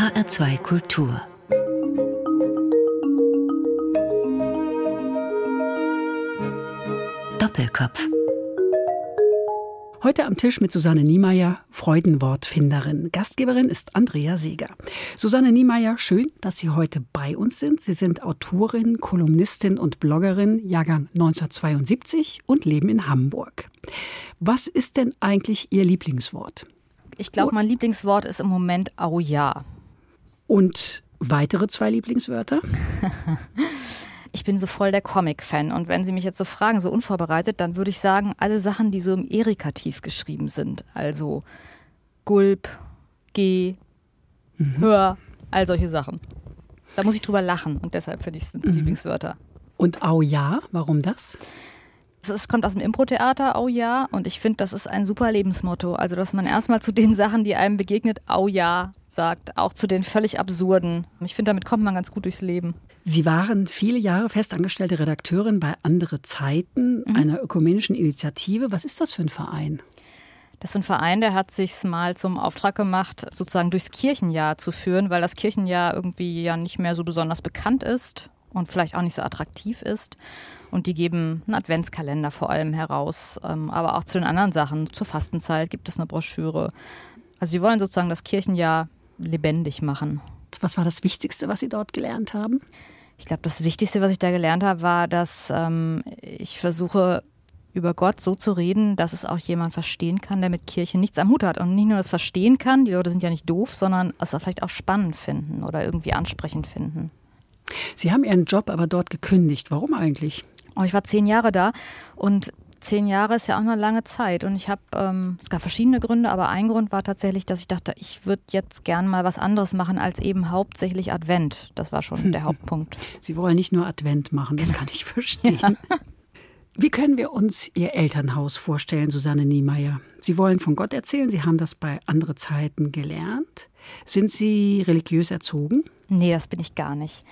HR2 Kultur Doppelkopf Heute am Tisch mit Susanne Niemeyer, Freudenwortfinderin. Gastgeberin ist Andrea Seeger. Susanne Niemeyer, schön, dass Sie heute bei uns sind. Sie sind Autorin, Kolumnistin und Bloggerin, Jahrgang 1972 und leben in Hamburg. Was ist denn eigentlich Ihr Lieblingswort? Ich glaube, mein Lieblingswort ist im Moment Au ja. Und weitere zwei Lieblingswörter? ich bin so voll der Comic-Fan. Und wenn Sie mich jetzt so fragen, so unvorbereitet, dann würde ich sagen, alle Sachen, die so im Erikativ geschrieben sind. Also Gulp, Geh, mhm. Hör, all solche Sachen. Da muss ich drüber lachen und deshalb finde ich es mhm. Lieblingswörter. Und Au ja, warum das? Es kommt aus dem Impro-Theater, au ja. Und ich finde, das ist ein super Lebensmotto. Also, dass man erstmal zu den Sachen, die einem begegnet, au ja sagt. Auch zu den völlig absurden. Ich finde, damit kommt man ganz gut durchs Leben. Sie waren viele Jahre festangestellte Redakteurin bei Andere Zeiten, mhm. einer ökumenischen Initiative. Was ist das für ein Verein? Das ist ein Verein, der hat sich mal zum Auftrag gemacht, sozusagen durchs Kirchenjahr zu führen, weil das Kirchenjahr irgendwie ja nicht mehr so besonders bekannt ist und vielleicht auch nicht so attraktiv ist. Und die geben einen Adventskalender vor allem heraus, ähm, aber auch zu den anderen Sachen. Zur Fastenzeit gibt es eine Broschüre. Also sie wollen sozusagen das Kirchenjahr lebendig machen. Was war das Wichtigste, was Sie dort gelernt haben? Ich glaube, das Wichtigste, was ich da gelernt habe, war, dass ähm, ich versuche, über Gott so zu reden, dass es auch jemand verstehen kann, der mit Kirche nichts am Hut hat und nicht nur das verstehen kann, die Leute sind ja nicht doof, sondern es vielleicht auch spannend finden oder irgendwie ansprechend finden. Sie haben Ihren Job aber dort gekündigt. Warum eigentlich? Oh, ich war zehn Jahre da und zehn Jahre ist ja auch eine lange Zeit. Und ich habe, ähm, es gab verschiedene Gründe, aber ein Grund war tatsächlich, dass ich dachte, ich würde jetzt gern mal was anderes machen als eben hauptsächlich Advent. Das war schon der Hauptpunkt. Sie wollen nicht nur Advent machen, das kann ich verstehen. Ja. Wie können wir uns Ihr Elternhaus vorstellen, Susanne Niemeyer? Sie wollen von Gott erzählen, Sie haben das bei andere Zeiten gelernt. Sind Sie religiös erzogen? Nee, das bin ich gar nicht.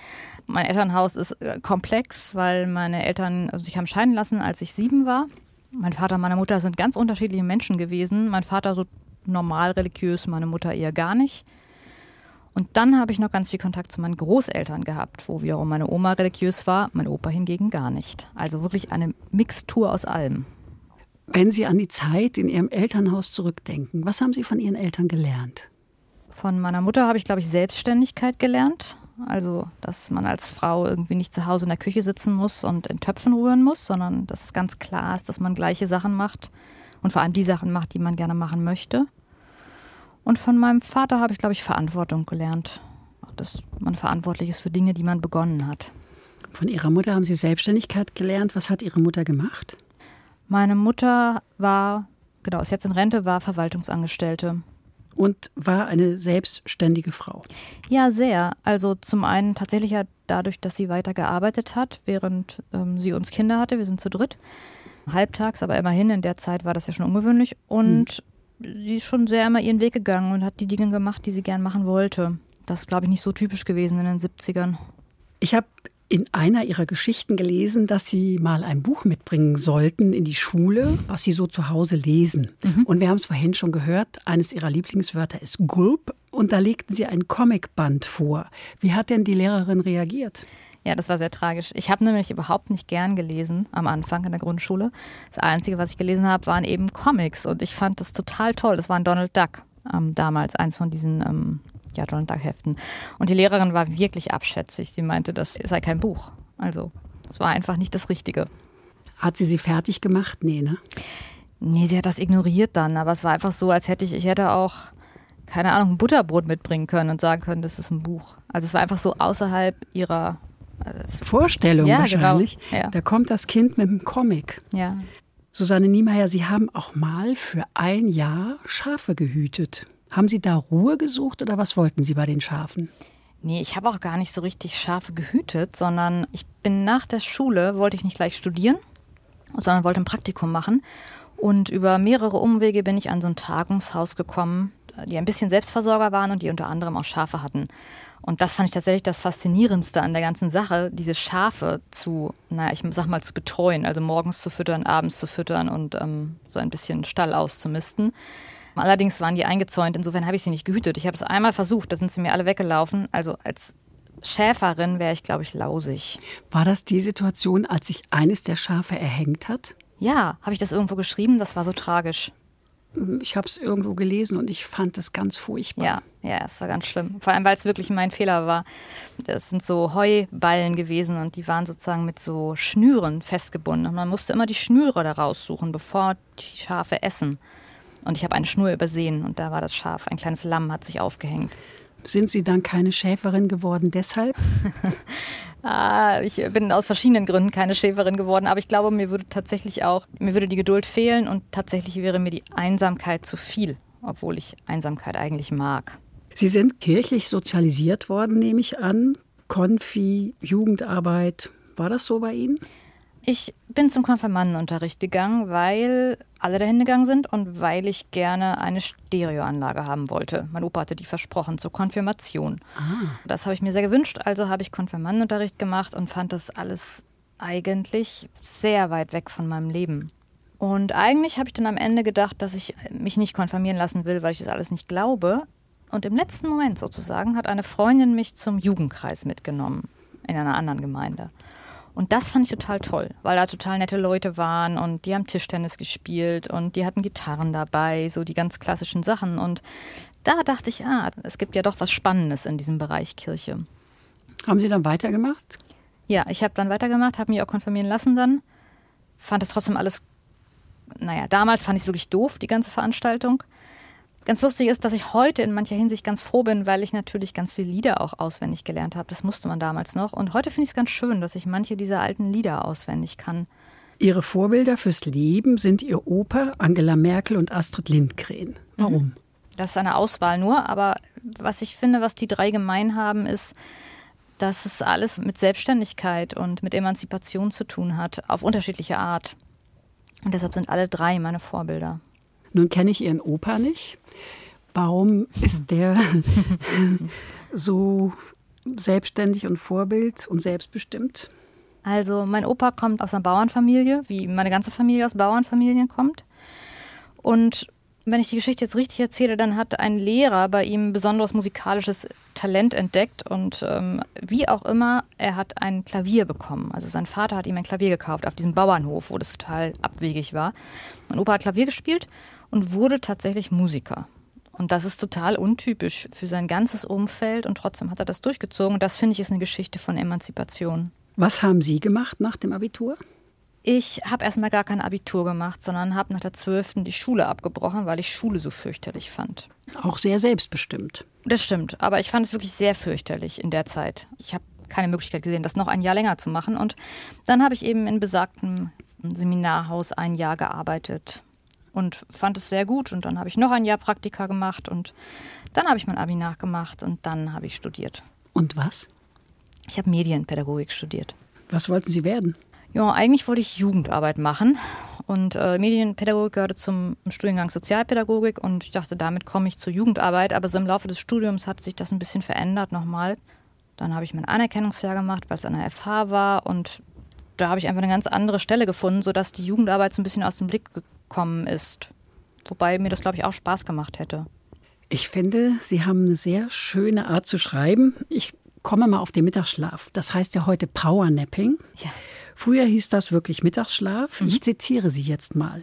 Mein Elternhaus ist äh, komplex, weil meine Eltern sich haben scheiden lassen, als ich sieben war. Mein Vater und meine Mutter sind ganz unterschiedliche Menschen gewesen. Mein Vater so normal religiös, meine Mutter eher gar nicht. Und dann habe ich noch ganz viel Kontakt zu meinen Großeltern gehabt, wo wiederum meine Oma religiös war, mein Opa hingegen gar nicht. Also wirklich eine Mixtur aus allem. Wenn Sie an die Zeit in Ihrem Elternhaus zurückdenken, was haben Sie von Ihren Eltern gelernt? Von meiner Mutter habe ich, glaube ich, Selbstständigkeit gelernt. Also, dass man als Frau irgendwie nicht zu Hause in der Küche sitzen muss und in Töpfen rühren muss, sondern dass es ganz klar ist, dass man gleiche Sachen macht und vor allem die Sachen macht, die man gerne machen möchte. Und von meinem Vater habe ich, glaube ich, Verantwortung gelernt. Dass man verantwortlich ist für Dinge, die man begonnen hat. Von Ihrer Mutter haben Sie Selbstständigkeit gelernt. Was hat Ihre Mutter gemacht? Meine Mutter war, genau, ist jetzt in Rente, war Verwaltungsangestellte und war eine selbstständige Frau. Ja, sehr. Also zum einen tatsächlich ja dadurch, dass sie weiter gearbeitet hat, während ähm, sie uns Kinder hatte. Wir sind zu dritt. Halbtags, aber immerhin in der Zeit war das ja schon ungewöhnlich. Und hm. sie ist schon sehr immer ihren Weg gegangen und hat die Dinge gemacht, die sie gern machen wollte. Das ist, glaube ich, nicht so typisch gewesen in den 70ern. Ich habe in einer ihrer Geschichten gelesen, dass sie mal ein Buch mitbringen sollten in die Schule, was sie so zu Hause lesen. Mhm. Und wir haben es vorhin schon gehört, eines ihrer Lieblingswörter ist Gulp und da legten sie ein Comicband vor. Wie hat denn die Lehrerin reagiert? Ja, das war sehr tragisch. Ich habe nämlich überhaupt nicht gern gelesen am Anfang in der Grundschule. Das Einzige, was ich gelesen habe, waren eben Comics und ich fand das total toll. Das war ein Donald Duck ähm, damals, eins von diesen ähm, ja, Donald Duck Heften. Und die Lehrerin war wirklich abschätzig. Sie meinte, das sei kein Buch. Also, es war einfach nicht das Richtige. Hat sie sie fertig gemacht? Nee, ne? Nee, sie hat das ignoriert dann. Aber es war einfach so, als hätte ich, ich hätte auch, keine Ahnung, ein Butterbrot mitbringen können und sagen können, das ist ein Buch. Also es war einfach so außerhalb ihrer also Vorstellung ja, genau. wahrscheinlich. Genau. Ja. Da kommt das Kind mit dem Comic. Ja. Susanne Niemeyer, Sie haben auch mal für ein Jahr Schafe gehütet. Haben Sie da Ruhe gesucht oder was wollten Sie bei den Schafen? Nee, ich habe auch gar nicht so richtig Schafe gehütet, sondern ich bin nach der Schule, wollte ich nicht gleich studieren, sondern wollte ein Praktikum machen. Und über mehrere Umwege bin ich an so ein Tagungshaus gekommen, die ein bisschen Selbstversorger waren und die unter anderem auch Schafe hatten. Und das fand ich tatsächlich das Faszinierendste an der ganzen Sache, diese Schafe zu, naja, ich sag mal, zu betreuen, also morgens zu füttern, abends zu füttern und ähm, so ein bisschen Stall auszumisten. Allerdings waren die eingezäunt, insofern habe ich sie nicht gehütet. Ich habe es einmal versucht, da sind sie mir alle weggelaufen. Also als Schäferin wäre ich, glaube ich, lausig. War das die Situation, als sich eines der Schafe erhängt hat? Ja, habe ich das irgendwo geschrieben? Das war so tragisch. Ich habe es irgendwo gelesen und ich fand es ganz furchtbar. Ja, ja, es war ganz schlimm. Vor allem, weil es wirklich mein Fehler war. Das sind so Heuballen gewesen und die waren sozusagen mit so Schnüren festgebunden. Und man musste immer die Schnüre da raussuchen, bevor die Schafe essen. Und ich habe eine Schnur übersehen und da war das Schaf, ein kleines Lamm hat sich aufgehängt. Sind Sie dann keine Schäferin geworden deshalb? ah, ich bin aus verschiedenen Gründen keine Schäferin geworden, aber ich glaube, mir würde tatsächlich auch, mir würde die Geduld fehlen und tatsächlich wäre mir die Einsamkeit zu viel, obwohl ich Einsamkeit eigentlich mag. Sie sind kirchlich sozialisiert worden, nehme ich an. Konfi, Jugendarbeit. War das so bei Ihnen? Ich bin zum Konfirmandenunterricht gegangen, weil alle dahin gegangen sind und weil ich gerne eine Stereoanlage haben wollte. Mein Opa hatte die versprochen zur Konfirmation. Ah. Das habe ich mir sehr gewünscht, also habe ich Konfirmandenunterricht gemacht und fand das alles eigentlich sehr weit weg von meinem Leben. Und eigentlich habe ich dann am Ende gedacht, dass ich mich nicht konfirmieren lassen will, weil ich das alles nicht glaube. Und im letzten Moment sozusagen hat eine Freundin mich zum Jugendkreis mitgenommen in einer anderen Gemeinde. Und das fand ich total toll, weil da total nette Leute waren und die haben Tischtennis gespielt und die hatten Gitarren dabei, so die ganz klassischen Sachen. Und da dachte ich, ah, es gibt ja doch was Spannendes in diesem Bereich Kirche. Haben Sie dann weitergemacht? Ja, ich habe dann weitergemacht, habe mich auch konfirmieren lassen dann. Fand es trotzdem alles, naja, damals fand ich es wirklich doof, die ganze Veranstaltung. Ganz lustig ist, dass ich heute in mancher Hinsicht ganz froh bin, weil ich natürlich ganz viele Lieder auch auswendig gelernt habe. Das musste man damals noch. Und heute finde ich es ganz schön, dass ich manche dieser alten Lieder auswendig kann. Ihre Vorbilder fürs Leben sind Ihr Opa, Angela Merkel und Astrid Lindgren. Warum? Mhm. Das ist eine Auswahl nur, aber was ich finde, was die drei gemein haben, ist, dass es alles mit Selbstständigkeit und mit Emanzipation zu tun hat, auf unterschiedliche Art. Und deshalb sind alle drei meine Vorbilder. Nun kenne ich Ihren Opa nicht. Warum ist der so selbstständig und Vorbild und selbstbestimmt? Also mein Opa kommt aus einer Bauernfamilie, wie meine ganze Familie aus Bauernfamilien kommt. Und wenn ich die Geschichte jetzt richtig erzähle, dann hat ein Lehrer bei ihm besonderes musikalisches Talent entdeckt und ähm, wie auch immer, er hat ein Klavier bekommen. Also sein Vater hat ihm ein Klavier gekauft auf diesem Bauernhof, wo das total abwegig war. Mein Opa hat Klavier gespielt und wurde tatsächlich Musiker. Und das ist total untypisch für sein ganzes Umfeld und trotzdem hat er das durchgezogen. Und das finde ich ist eine Geschichte von Emanzipation. Was haben Sie gemacht nach dem Abitur? Ich habe erstmal gar kein Abitur gemacht, sondern habe nach der 12. die Schule abgebrochen, weil ich Schule so fürchterlich fand. Auch sehr selbstbestimmt. Das stimmt, aber ich fand es wirklich sehr fürchterlich in der Zeit. Ich habe keine Möglichkeit gesehen, das noch ein Jahr länger zu machen. Und dann habe ich eben in besagtem Seminarhaus ein Jahr gearbeitet und fand es sehr gut. Und dann habe ich noch ein Jahr Praktika gemacht und dann habe ich mein Abi nachgemacht und dann habe ich studiert. Und was? Ich habe Medienpädagogik studiert. Was wollten Sie werden? Ja, eigentlich wollte ich Jugendarbeit machen und äh, Medienpädagogik gehörte zum Studiengang Sozialpädagogik und ich dachte, damit komme ich zur Jugendarbeit. Aber so im Laufe des Studiums hat sich das ein bisschen verändert nochmal. Dann habe ich mein Anerkennungsjahr gemacht, weil es an der FH war und da habe ich einfach eine ganz andere Stelle gefunden, sodass die Jugendarbeit so ein bisschen aus dem Blick gekommen ist. Wobei mir das, glaube ich, auch Spaß gemacht hätte. Ich finde, Sie haben eine sehr schöne Art zu schreiben. Ich komme mal auf den Mittagsschlaf. Das heißt ja heute Powernapping. Ja. Früher hieß das wirklich Mittagsschlaf. Mhm. Ich zitiere Sie jetzt mal.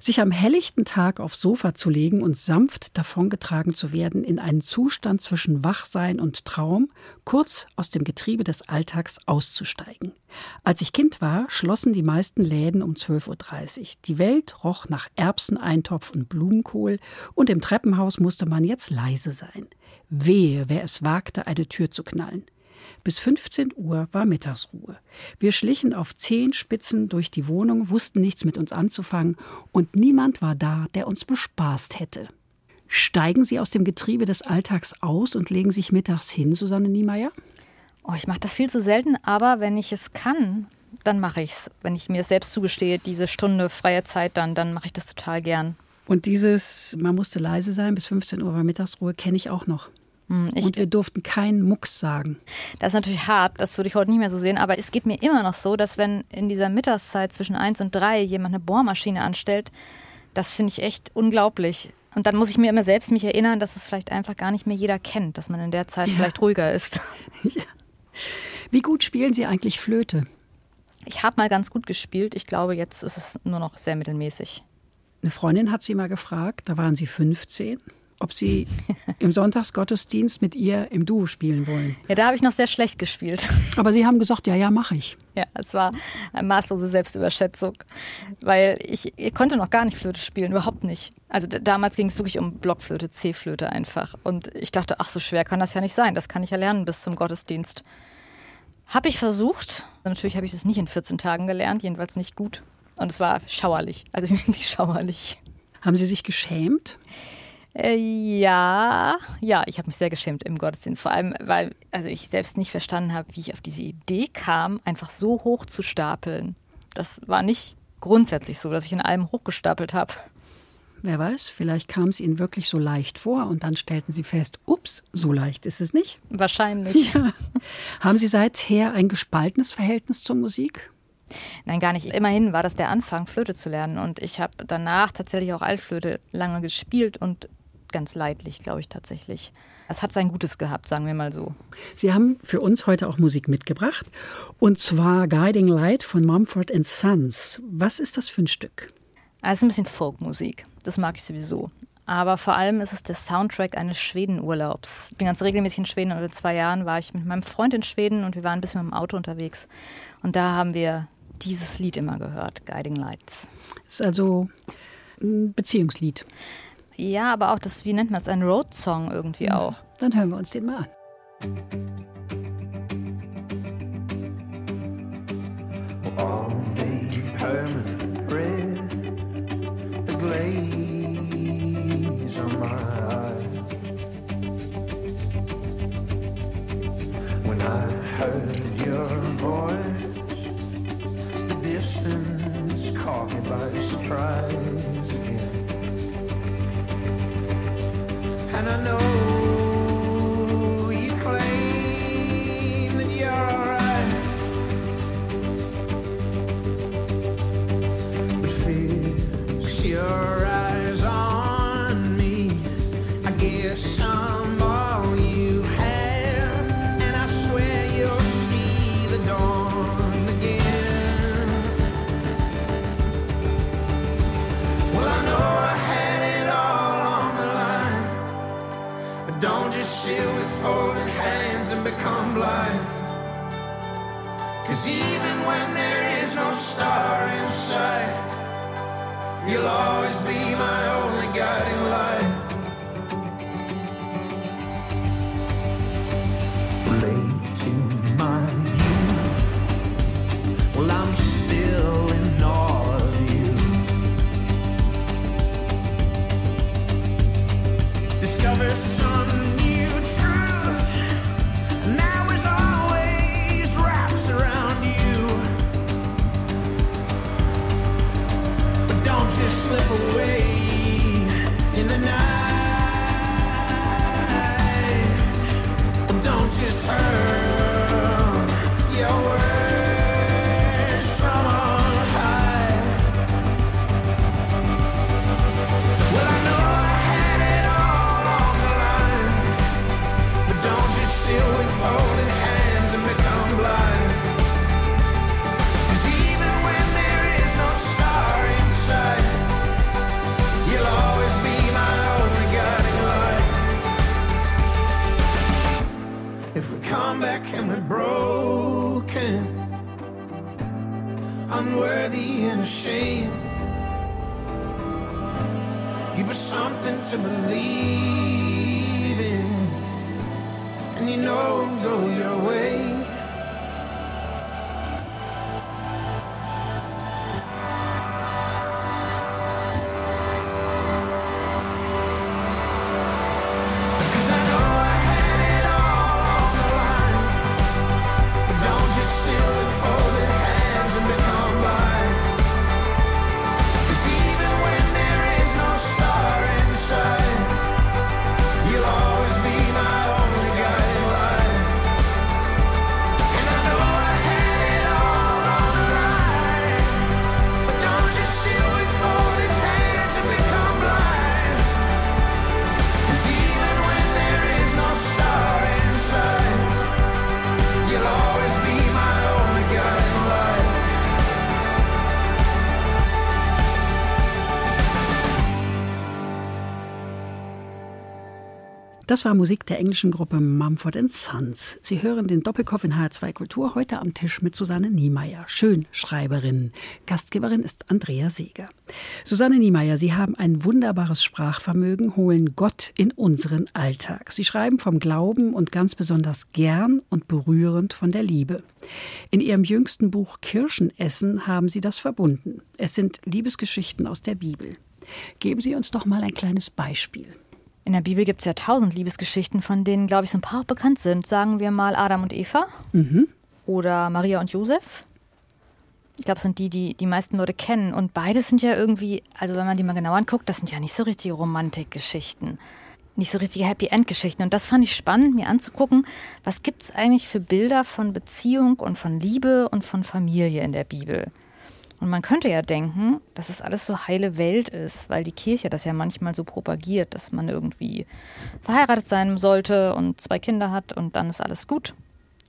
Sich am helllichten Tag aufs Sofa zu legen und sanft davongetragen zu werden in einen Zustand zwischen Wachsein und Traum, kurz aus dem Getriebe des Alltags auszusteigen. Als ich Kind war, schlossen die meisten Läden um 12.30 Uhr. Die Welt roch nach Erbseneintopf und Blumenkohl und im Treppenhaus musste man jetzt leise sein. Wehe, wer es wagte, eine Tür zu knallen. Bis 15 Uhr war Mittagsruhe. Wir schlichen auf Zehenspitzen durch die Wohnung, wussten nichts mit uns anzufangen und niemand war da, der uns bespaßt hätte. Steigen Sie aus dem Getriebe des Alltags aus und legen sich mittags hin, Susanne Niemeyer? Oh, ich mache das viel zu selten, aber wenn ich es kann, dann mache ich es. Wenn ich mir das selbst zugestehe, diese Stunde freie Zeit, dann, dann mache ich das total gern. Und dieses, man musste leise sein, bis 15 Uhr war Mittagsruhe, kenne ich auch noch. Hm, ich, und wir durften keinen Mucks sagen. Das ist natürlich hart, das würde ich heute nicht mehr so sehen, aber es geht mir immer noch so, dass wenn in dieser Mittagszeit zwischen eins und drei jemand eine Bohrmaschine anstellt, das finde ich echt unglaublich. Und dann muss ich mir immer selbst mich erinnern, dass es vielleicht einfach gar nicht mehr jeder kennt, dass man in der Zeit ja. vielleicht ruhiger ist. Ja. Wie gut spielen Sie eigentlich Flöte? Ich habe mal ganz gut gespielt. Ich glaube, jetzt ist es nur noch sehr mittelmäßig. Eine Freundin hat sie mal gefragt, da waren sie 15, ob sie im Sonntagsgottesdienst mit ihr im Duo spielen wollen. Ja, da habe ich noch sehr schlecht gespielt. Aber sie haben gesagt, ja, ja, mache ich. Ja, es war eine maßlose Selbstüberschätzung, weil ich, ich konnte noch gar nicht Flöte spielen, überhaupt nicht. Also damals ging es wirklich um Blockflöte, C-Flöte einfach. Und ich dachte, ach, so schwer kann das ja nicht sein. Das kann ich ja lernen bis zum Gottesdienst. Habe ich versucht. Natürlich habe ich das nicht in 14 Tagen gelernt, jedenfalls nicht gut. Und es war schauerlich, also wirklich schauerlich. Haben Sie sich geschämt? Äh, ja, ja, ich habe mich sehr geschämt im Gottesdienst. Vor allem, weil also ich selbst nicht verstanden habe, wie ich auf diese Idee kam, einfach so hoch zu stapeln. Das war nicht grundsätzlich so, dass ich in allem hochgestapelt habe. Wer weiß, vielleicht kam es Ihnen wirklich so leicht vor und dann stellten Sie fest, ups, so leicht ist es nicht. Wahrscheinlich. Ja. Haben Sie seither ein gespaltenes Verhältnis zur Musik? Nein, gar nicht. Immerhin war das der Anfang, Flöte zu lernen. Und ich habe danach tatsächlich auch Altflöte lange gespielt und ganz leidlich, glaube ich tatsächlich. Es hat sein Gutes gehabt, sagen wir mal so. Sie haben für uns heute auch Musik mitgebracht. Und zwar Guiding Light von Mumford Sons. Was ist das für ein Stück? Ah, es ist ein bisschen Folkmusik. Das mag ich sowieso. Aber vor allem ist es der Soundtrack eines Schwedenurlaubs. Ich bin ganz regelmäßig in Schweden. Oder zwei Jahren war ich mit meinem Freund in Schweden und wir waren ein bisschen mit dem Auto unterwegs. Und da haben wir dieses Lied immer gehört, Guiding Lights. Ist also ein Beziehungslied. Ja, aber auch das, wie nennt man es, ein Road-Song irgendwie ja, auch. Dann hören wir uns den mal an. All day permanent red, the glaze on my eyes. When I heard your voice, the distance caught me by surprise And I know Das war Musik der englischen Gruppe Mumford Sons. Sie hören den Doppelkopf in H2 Kultur heute am Tisch mit Susanne Niemeyer, Schönschreiberin. Gastgeberin ist Andrea Seeger. Susanne Niemeyer, Sie haben ein wunderbares Sprachvermögen, holen Gott in unseren Alltag. Sie schreiben vom Glauben und ganz besonders gern und berührend von der Liebe. In Ihrem jüngsten Buch Kirschenessen haben Sie das verbunden. Es sind Liebesgeschichten aus der Bibel. Geben Sie uns doch mal ein kleines Beispiel. In der Bibel gibt es ja tausend Liebesgeschichten, von denen, glaube ich, so ein paar auch bekannt sind. Sagen wir mal Adam und Eva mhm. oder Maria und Josef. Ich glaube, es sind die, die die meisten Leute kennen. Und beides sind ja irgendwie, also wenn man die mal genau anguckt, das sind ja nicht so richtige Romantikgeschichten. Nicht so richtige Happy End-Geschichten. Und das fand ich spannend, mir anzugucken, was gibt es eigentlich für Bilder von Beziehung und von Liebe und von Familie in der Bibel. Und man könnte ja denken, dass es alles so heile Welt ist, weil die Kirche das ja manchmal so propagiert, dass man irgendwie verheiratet sein sollte und zwei Kinder hat und dann ist alles gut.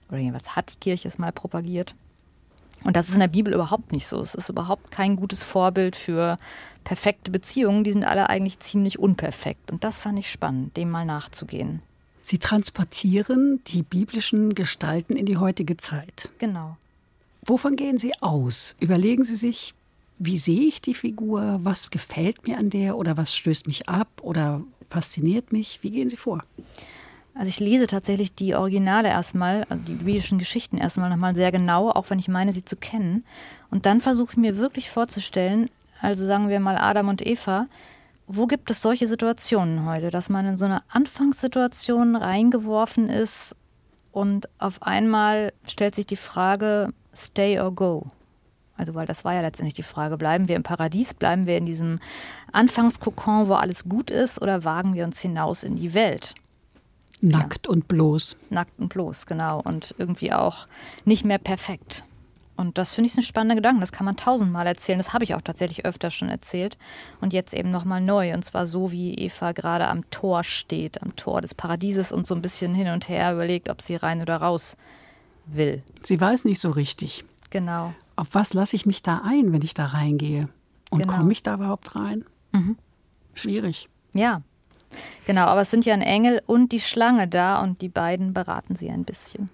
Oder jedenfalls hat die Kirche es mal propagiert. Und das ist in der Bibel überhaupt nicht so. Es ist überhaupt kein gutes Vorbild für perfekte Beziehungen. Die sind alle eigentlich ziemlich unperfekt. Und das fand ich spannend, dem mal nachzugehen. Sie transportieren die biblischen Gestalten in die heutige Zeit. Genau. Wovon gehen Sie aus? Überlegen Sie sich, wie sehe ich die Figur? Was gefällt mir an der oder was stößt mich ab oder fasziniert mich? Wie gehen Sie vor? Also ich lese tatsächlich die Originale erstmal, also die biblischen Geschichten erstmal nochmal sehr genau, auch wenn ich meine, sie zu kennen. Und dann versuche ich mir wirklich vorzustellen, also sagen wir mal Adam und Eva, wo gibt es solche Situationen heute, dass man in so eine Anfangssituation reingeworfen ist und auf einmal stellt sich die Frage, stay or go? Also, weil das war ja letztendlich die Frage, bleiben wir im Paradies, bleiben wir in diesem Anfangskokon, wo alles gut ist, oder wagen wir uns hinaus in die Welt? Nackt ja. und bloß. Nackt und bloß, genau. Und irgendwie auch nicht mehr perfekt. Und das finde ich ein spannender Gedanke. Das kann man tausendmal erzählen. Das habe ich auch tatsächlich öfter schon erzählt. Und jetzt eben nochmal neu. Und zwar so, wie Eva gerade am Tor steht, am Tor des Paradieses und so ein bisschen hin und her überlegt, ob sie rein oder raus will. Sie weiß nicht so richtig. Genau. Auf was lasse ich mich da ein, wenn ich da reingehe? Und genau. komme ich da überhaupt rein? Mhm. Schwierig. Ja, genau. Aber es sind ja ein Engel und die Schlange da und die beiden beraten sie ein bisschen.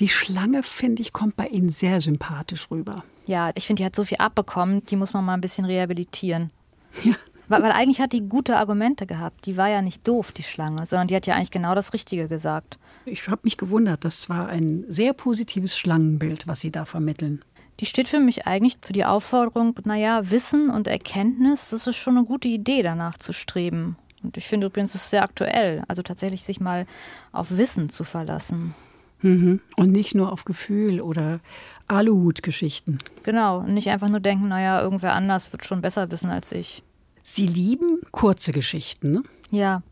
Die Schlange, finde ich, kommt bei Ihnen sehr sympathisch rüber. Ja, ich finde, die hat so viel abbekommen, die muss man mal ein bisschen rehabilitieren. Ja. Weil, weil eigentlich hat die gute Argumente gehabt. Die war ja nicht doof, die Schlange, sondern die hat ja eigentlich genau das Richtige gesagt. Ich habe mich gewundert, das war ein sehr positives Schlangenbild, was Sie da vermitteln. Die steht für mich eigentlich für die Aufforderung, naja, Wissen und Erkenntnis, das ist schon eine gute Idee, danach zu streben. Und ich finde übrigens, es ist sehr aktuell, also tatsächlich sich mal auf Wissen zu verlassen. Mhm. Und nicht nur auf Gefühl oder Aluhut-Geschichten. Genau, und nicht einfach nur denken, naja, irgendwer anders wird schon besser wissen als ich. Sie lieben kurze Geschichten, ne? Ja,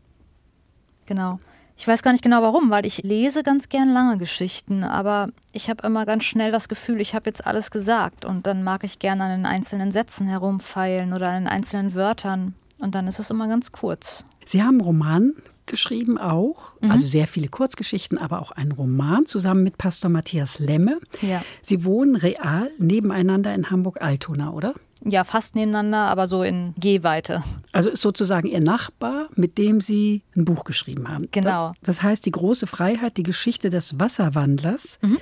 genau. Ich weiß gar nicht genau warum, weil ich lese ganz gern lange Geschichten, aber ich habe immer ganz schnell das Gefühl, ich habe jetzt alles gesagt und dann mag ich gerne an den einzelnen Sätzen herumfeilen oder an den einzelnen Wörtern und dann ist es immer ganz kurz. Sie haben einen Roman geschrieben auch, mhm. also sehr viele Kurzgeschichten, aber auch einen Roman zusammen mit Pastor Matthias Lemme. Ja. Sie wohnen real nebeneinander in Hamburg-Altona, oder? Ja, fast nebeneinander, aber so in Gehweite. Also ist sozusagen Ihr Nachbar, mit dem Sie ein Buch geschrieben haben. Genau. Das heißt, die große Freiheit, die Geschichte des Wasserwandlers. Mhm.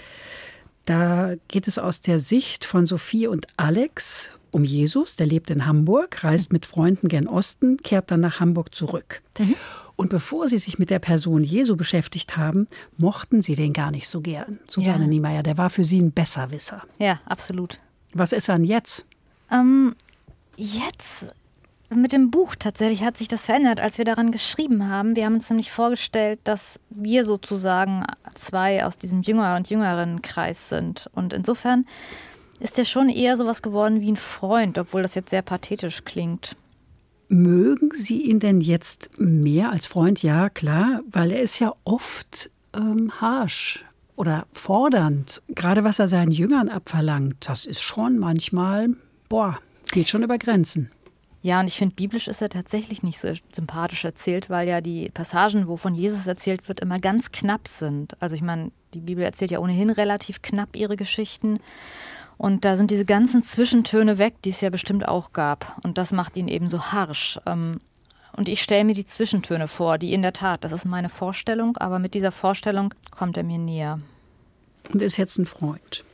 Da geht es aus der Sicht von Sophie und Alex um Jesus. Der lebt in Hamburg, reist mit Freunden gern Osten, kehrt dann nach Hamburg zurück. Mhm. Und bevor Sie sich mit der Person Jesu beschäftigt haben, mochten Sie den gar nicht so gern. Susanne ja. Niemeyer, der war für Sie ein Besserwisser. Ja, absolut. Was ist er denn jetzt? Ähm, jetzt mit dem Buch tatsächlich hat sich das verändert, als wir daran geschrieben haben. Wir haben uns nämlich vorgestellt, dass wir sozusagen zwei aus diesem Jünger- und jüngeren Kreis sind. Und insofern ist er schon eher sowas geworden wie ein Freund, obwohl das jetzt sehr pathetisch klingt. Mögen Sie ihn denn jetzt mehr als Freund? Ja, klar, weil er ist ja oft ähm, harsch oder fordernd. Gerade was er seinen Jüngern abverlangt, das ist schon manchmal boah, geht schon über Grenzen. Ja, und ich finde, biblisch ist er tatsächlich nicht so sympathisch erzählt, weil ja die Passagen, wo von Jesus erzählt wird, immer ganz knapp sind. Also ich meine, die Bibel erzählt ja ohnehin relativ knapp ihre Geschichten. Und da sind diese ganzen Zwischentöne weg, die es ja bestimmt auch gab. Und das macht ihn eben so harsch. Ähm, Und ich stelle mir die Zwischentöne vor, die in der Tat, das ist meine Vorstellung, aber mit dieser Vorstellung kommt er mir näher. Und ist jetzt ein Freund.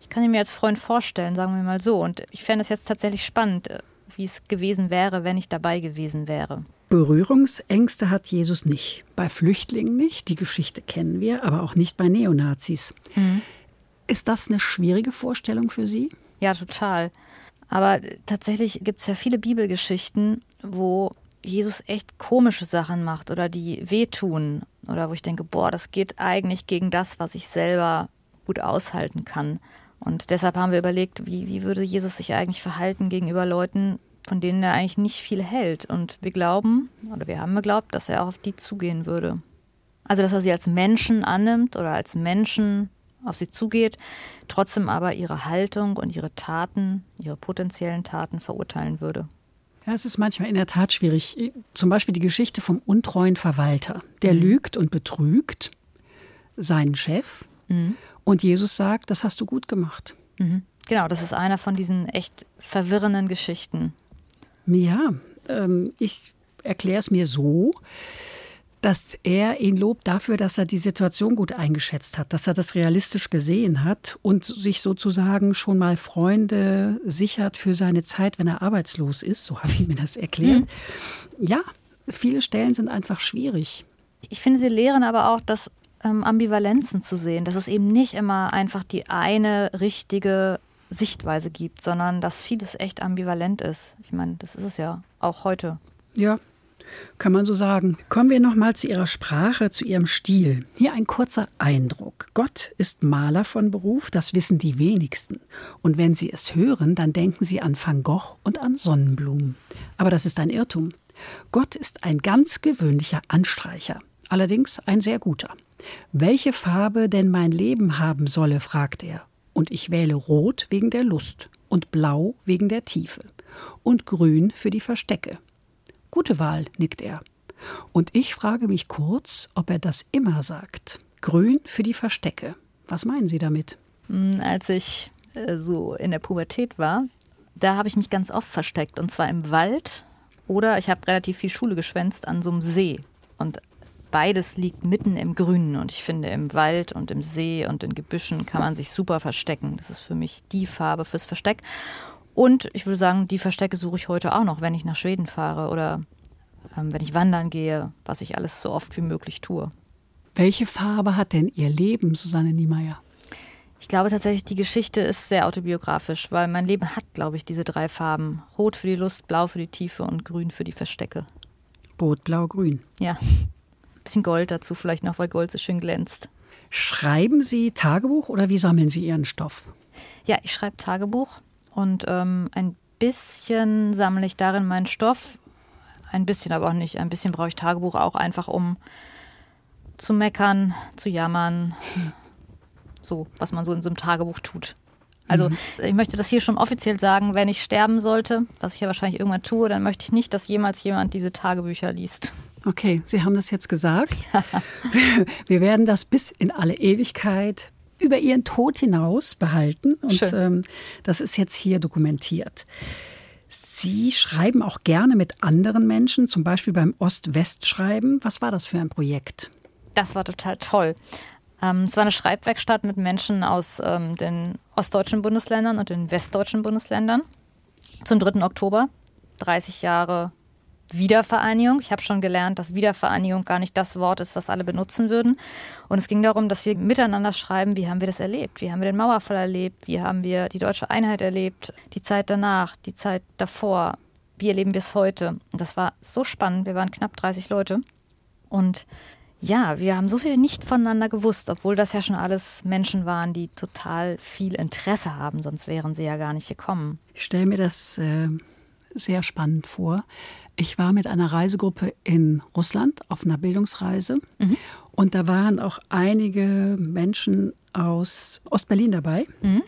Ich kann ihn mir als Freund vorstellen, sagen wir mal so. Und ich fände es jetzt tatsächlich spannend, äh, wie es gewesen wäre, wenn ich dabei gewesen wäre. Berührungsängste hat Jesus nicht. Bei Flüchtlingen nicht, die Geschichte kennen wir, aber auch nicht bei Neonazis. Mhm. Ist das eine schwierige Vorstellung für Sie? Ja, total. Aber tatsächlich gibt es ja viele Bibelgeschichten, wo Jesus echt komische Sachen macht oder die wehtun oder wo ich denke, boah, das geht eigentlich gegen das, was ich selber gut aushalten kann. Und deshalb haben wir überlegt, wie, wie würde Jesus sich eigentlich verhalten gegenüber Leuten, von denen er eigentlich nicht viel hält. Und wir glauben, oder wir haben geglaubt, dass er auch auf die zugehen würde. Also, dass er sie als Menschen annimmt oder als Menschen auf sie zugeht, trotzdem aber ihre Haltung und ihre Taten, ihre potenziellen Taten verurteilen würde. Ja, es ist manchmal in der Tat schwierig. Zum Beispiel die Geschichte vom untreuen Verwalter. Der mhm. lügt und betrügt seinen Chef. Mhm. Und Jesus sagt, das hast du gut gemacht. Mhm. Genau, das ist einer von diesen echt verwirrenden Geschichten. Ja, ähm, ich erkläre es mir so, dass er ihn lobt dafür, dass er die Situation gut eingeschätzt hat, dass er das realistisch gesehen hat und sich sozusagen schon mal Freunde sichert für seine Zeit, wenn er arbeitslos ist. So habe ich mir das erklärt. Mhm. Ja, viele Stellen sind einfach schwierig. Ich finde, sie lehren aber auch, dass ähm, Ambivalenzen zu sehen, dass es eben nicht immer einfach die eine richtige Sichtweise gibt, sondern dass vieles echt ambivalent ist. Ich meine, das ist es ja auch heute. Ja, kann man so sagen. Kommen wir noch mal zu Ihrer Sprache, zu Ihrem Stil. Hier ein kurzer Eindruck. Gott ist Maler von Beruf, das wissen die wenigsten. Und wenn Sie es hören, dann denken Sie an Van Gogh und an Sonnenblumen. Aber das ist ein Irrtum. Gott ist ein ganz gewöhnlicher Anstreicher, allerdings ein sehr guter. Welche Farbe denn mein Leben haben solle, fragt er. Und ich wähle Rot wegen der Lust und Blau wegen der Tiefe und Grün für die Verstecke. Gute Wahl, nickt er. Und ich frage mich kurz, ob er das immer sagt. Grün für die Verstecke. Was meinen Sie damit? Hm, als ich äh, so in der Pubertät war, da habe ich mich ganz oft versteckt. Und zwar im Wald oder ich habe relativ viel Schule geschwänzt an so einem See. Und beides liegt mitten im Grünen. Und ich finde, im Wald und im See und in Gebüschen kann man sich super verstecken. Das ist für mich die Farbe fürs Versteck. Und ich würde sagen, die Verstecke suche ich heute auch noch, wenn ich nach Schweden fahre oder ähm, wenn ich wandern gehe, was ich alles so oft wie möglich tue. Welche Farbe hat denn Ihr Leben, Susanne Niemeyer? Ich glaube tatsächlich, die Geschichte ist sehr autobiografisch, weil mein Leben hat, glaube ich, diese drei Farben. Rot für die Lust, Blau für die Tiefe und Grün für die Verstecke. Rot, Blau, Grün. Ja. Bisschen Gold dazu vielleicht noch, weil Gold so schön glänzt. Schreiben Sie Tagebuch oder wie sammeln Sie Ihren Stoff? Ja, ich schreibe Tagebuch. Und ähm, ein bisschen sammle ich darin meinen Stoff. Ein bisschen aber auch nicht. Ein bisschen brauche ich Tagebuch auch einfach, um zu meckern, zu jammern. So, was man so in so einem Tagebuch tut. Also mhm. ich möchte das hier schon offiziell sagen, wenn ich sterben sollte, was ich ja wahrscheinlich irgendwann tue, dann möchte ich nicht, dass jemals jemand diese Tagebücher liest. Okay, Sie haben das jetzt gesagt. Ja. Wir werden das bis in alle Ewigkeit über ihren Tod hinaus behalten. Und ähm, das ist jetzt hier dokumentiert. Sie schreiben auch gerne mit anderen Menschen, zum Beispiel beim Ost-West-Schreiben. Was war das für ein Projekt? Das war total toll. Ähm, es war eine Schreibwerkstatt mit Menschen aus ähm, den ostdeutschen Bundesländern und den westdeutschen Bundesländern. Zum 3. Oktober, 30 Jahre Wiedervereinigung. Ich habe schon gelernt, dass Wiedervereinigung gar nicht das Wort ist, was alle benutzen würden. Und es ging darum, dass wir miteinander schreiben, wie haben wir das erlebt? Wie haben wir den Mauerfall erlebt? Wie haben wir die deutsche Einheit erlebt? Die Zeit danach, die Zeit davor? Wie erleben wir es heute? Und das war so spannend. Wir waren knapp 30 Leute. Und ja, wir haben so viel nicht voneinander gewusst, obwohl das ja schon alles Menschen waren, die total viel Interesse haben, sonst wären sie ja gar nicht gekommen. Ich stelle mir das äh, sehr spannend vor. Ich war mit einer Reisegruppe in Russland auf einer Bildungsreise mhm. und da waren auch einige Menschen aus Ostberlin dabei, mhm.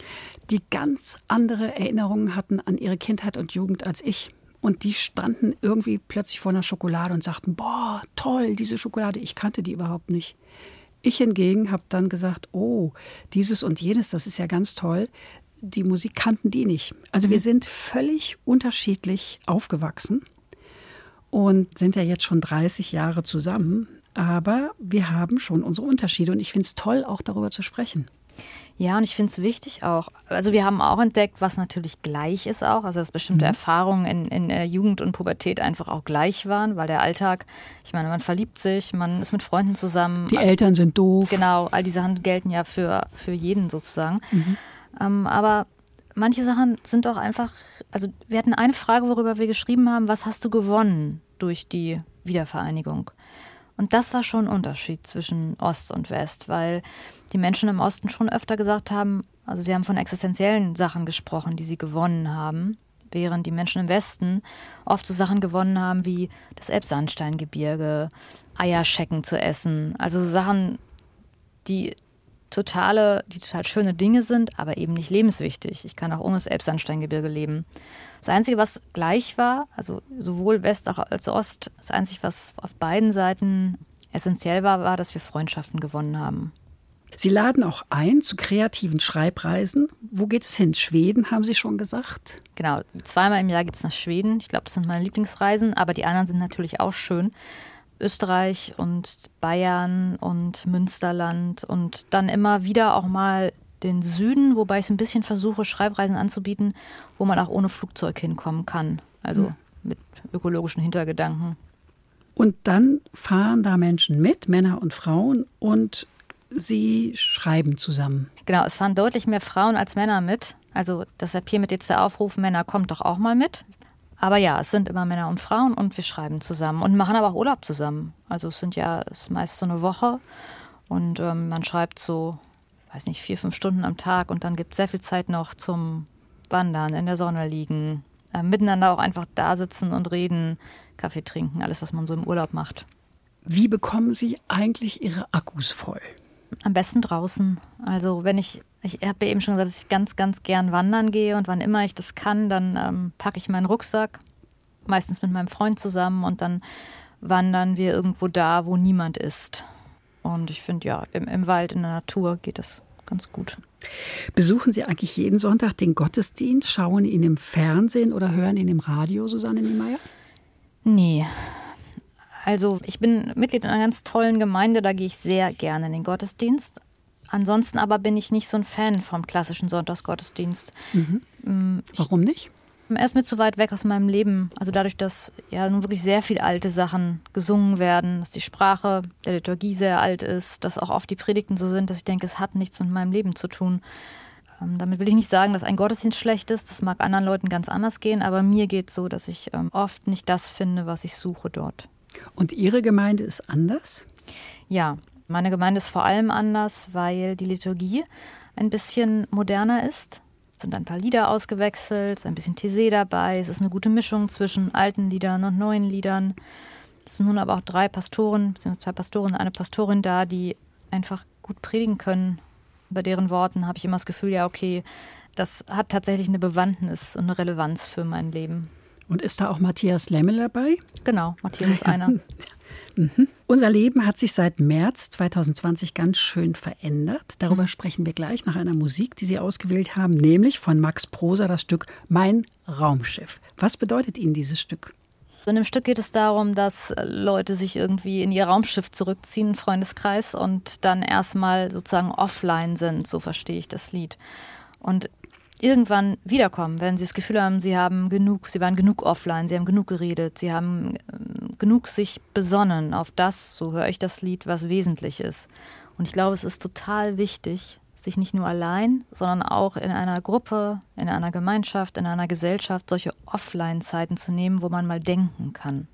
die ganz andere Erinnerungen hatten an ihre Kindheit und Jugend als ich. Und die standen irgendwie plötzlich vor einer Schokolade und sagten, boah, toll, diese Schokolade, ich kannte die überhaupt nicht. Ich hingegen habe dann gesagt, oh, dieses und jenes, das ist ja ganz toll. Die Musik kannten die nicht. Also wir mhm. sind völlig unterschiedlich aufgewachsen. und sind ja jetzt schon 30 Jahre zusammen. Aber wir haben schon unsere Unterschiede und ich finde es toll, auch darüber zu sprechen. Ja, und ich finde es wichtig auch. Also wir haben auch entdeckt, was natürlich gleich ist auch, also dass bestimmte mhm. Erfahrungen in, in der Jugend und Pubertät einfach auch gleich waren, weil der Alltag, ich meine, man verliebt sich, man ist mit Freunden zusammen. Die Eltern sind doof. Genau, all die Sachen gelten ja für, für jeden sozusagen. Mhm. Ähm, aber manche Sachen sind auch einfach, also wir hatten eine Frage, worüber wir geschrieben haben, was hast du gewonnen durch die Wiedervereinigung? Und das war schon ein Unterschied zwischen Ost und West, weil die Menschen im Osten schon öfter gesagt haben, also sie haben von existenziellen Sachen gesprochen, die sie gewonnen haben, während die Menschen im Westen oft so Sachen gewonnen haben wie das Elbsandsteingebirge, Eierschecken zu essen, also Sachen, die totale, die total schöne Dinge sind, aber eben nicht lebenswichtig. Ich kann auch ohne das Elbsandsteingebirge leben. Das Einzige, was gleich war, also sowohl West als Ost, das Einzige, was auf beiden Seiten essentiell war, war, dass wir Freundschaften gewonnen haben. Sie laden auch ein zu kreativen Schreibreisen. Wo geht es hin? Schweden, haben Sie schon gesagt? Genau, zweimal im Jahr geht es nach Schweden. Ich glaube, das sind meine Lieblingsreisen, aber die anderen sind natürlich auch schön. Österreich und Bayern und Münsterland und dann immer wieder auch mal den Süden, wobei ich es ein bisschen versuche, Schreibreisen anzubieten, wo man auch ohne Flugzeug hinkommen kann. Also mhm. mit ökologischen Hintergedanken. Und dann fahren da Menschen mit, Männer und Frauen, und sie schreiben zusammen. Genau, es fahren deutlich mehr Frauen als Männer mit. Also deshalb hiermit jetzt der Aufruf, Männer kommt doch auch mal mit. Aber ja, es sind immer Männer und Frauen und wir schreiben zusammen und machen aber auch Urlaub zusammen. Also es sind ja, es ist meist so eine Woche und ähm, man schreibt so weiß nicht, vier, fünf Stunden am Tag und dann gibt es sehr viel Zeit noch zum Wandern, in der Sonne liegen, äh, miteinander auch einfach da sitzen und reden, Kaffee trinken, alles, was man so im Urlaub macht. Wie bekommen Sie eigentlich Ihre Akkus voll? Am besten draußen. Also wenn ich, ich habe ja eben schon gesagt, dass ich ganz, ganz gern wandern gehe und wann immer ich das kann, dann ähm, packe ich meinen Rucksack, meistens mit meinem Freund zusammen und dann wandern wir irgendwo da, wo niemand ist. Und ich finde, ja, im, im Wald, in der Natur geht das ganz gut. Besuchen Sie eigentlich jeden Sonntag den Gottesdienst, schauen ihn im Fernsehen oder hören ihn im Radio, Susanne Niemeyer? Nee. Also ich bin Mitglied in einer ganz tollen Gemeinde, da gehe ich sehr gerne in den Gottesdienst. Ansonsten aber bin ich nicht so ein Fan vom klassischen Sonntagsgottesdienst. Mhm. Mm, Warum nicht? Er ist mir zu weit weg aus meinem Leben. Also dadurch, dass ja nun wirklich sehr viele alte Sachen gesungen werden, dass die Sprache der Liturgie sehr alt ist, dass auch oft die Predigten so sind, dass ich denke, es hat nichts mit meinem Leben zu tun. Ähm, damit will ich nicht sagen, dass ein Gottesdienst schlecht ist. Das mag anderen Leuten ganz anders gehen, aber mir geht es so, dass ich ähm, oft nicht das finde, was ich suche dort. Und Ihre Gemeinde ist anders? Ja, meine Gemeinde ist vor allem anders, weil die Liturgie ein bisschen moderner ist sind ein paar Lieder ausgewechselt, ist ein bisschen Thésée dabei. Es ist eine gute Mischung zwischen alten Liedern und neuen Liedern. Es sind nun aber auch drei Pastoren, beziehungsweise zwei Pastoren, eine Pastorin da, die einfach gut predigen können. Bei deren Worten habe ich immer das Gefühl, ja, okay, das hat tatsächlich eine Bewandtnis und eine Relevanz für mein Leben. Und ist da auch Matthias Lemmel dabei? Genau, Matthias ist einer. Mhm. Unser Leben hat sich seit März 2020 ganz schön verändert. Darüber sprechen wir gleich nach einer Musik, die Sie ausgewählt haben, nämlich von Max Prosa das Stück Mein Raumschiff. Was bedeutet Ihnen dieses Stück? In dem Stück geht es darum, dass Leute sich irgendwie in ihr Raumschiff zurückziehen, Freundeskreis, und dann erstmal sozusagen offline sind, so verstehe ich das Lied. Und irgendwann wiederkommen, wenn sie das Gefühl haben, sie haben genug, sie waren genug offline, sie haben genug geredet, sie haben ähm, genug sich besonnen auf das, so höre ich das Lied, was wesentlich ist. Und ich glaube, es ist total wichtig, sich nicht nur allein, sondern auch in einer Gruppe, in einer Gemeinschaft, in einer Gesellschaft solche Offline-Zeiten zu nehmen, wo man mal denken kann.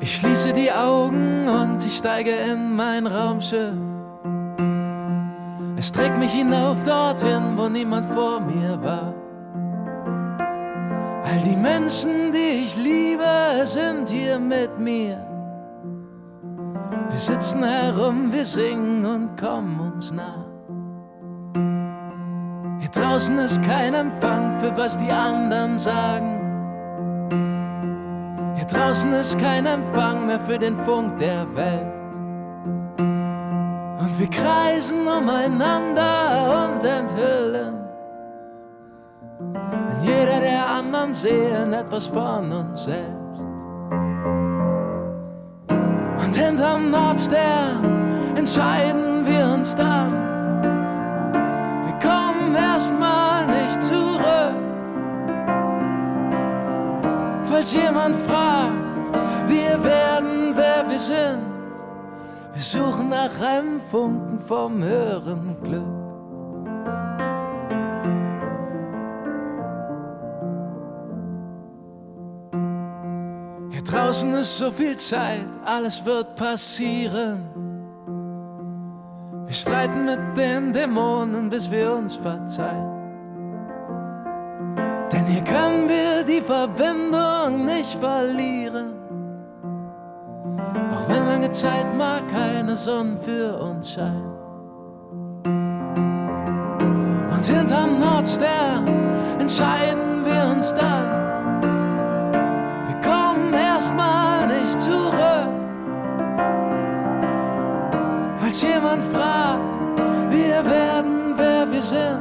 Ich schließe die Augen und ich steige in mein Raumschiff. Es trägt mich hinauf dorthin, wo niemand vor mir war. All die Menschen, die ich liebe, sind hier mit mir. Wir sitzen herum, wir singen und kommen uns nah. Hier draußen ist kein Empfang für was die anderen sagen. Hier draußen ist kein Empfang mehr für den Funk der Welt. Und wir kreisen umeinander und enthüllen in jeder der anderen Seelen etwas von uns selbst. Und hinterm Nordstern entscheiden wir uns dann, wir kommen erstmal nicht zurück. Falls jemand fragt, wir werden, wer wir sind, wir suchen nach einem Funken vom höheren Glück. Draußen ist so viel Zeit, alles wird passieren. Wir streiten mit den Dämonen, bis wir uns verzeihen. Denn hier können wir die Verbindung nicht verlieren. Auch wenn lange Zeit mal keine Sonne für uns scheint. Und hinterm Nordstern entscheiden wir uns dann. Jemand fragt, wir werden, wer wir sind.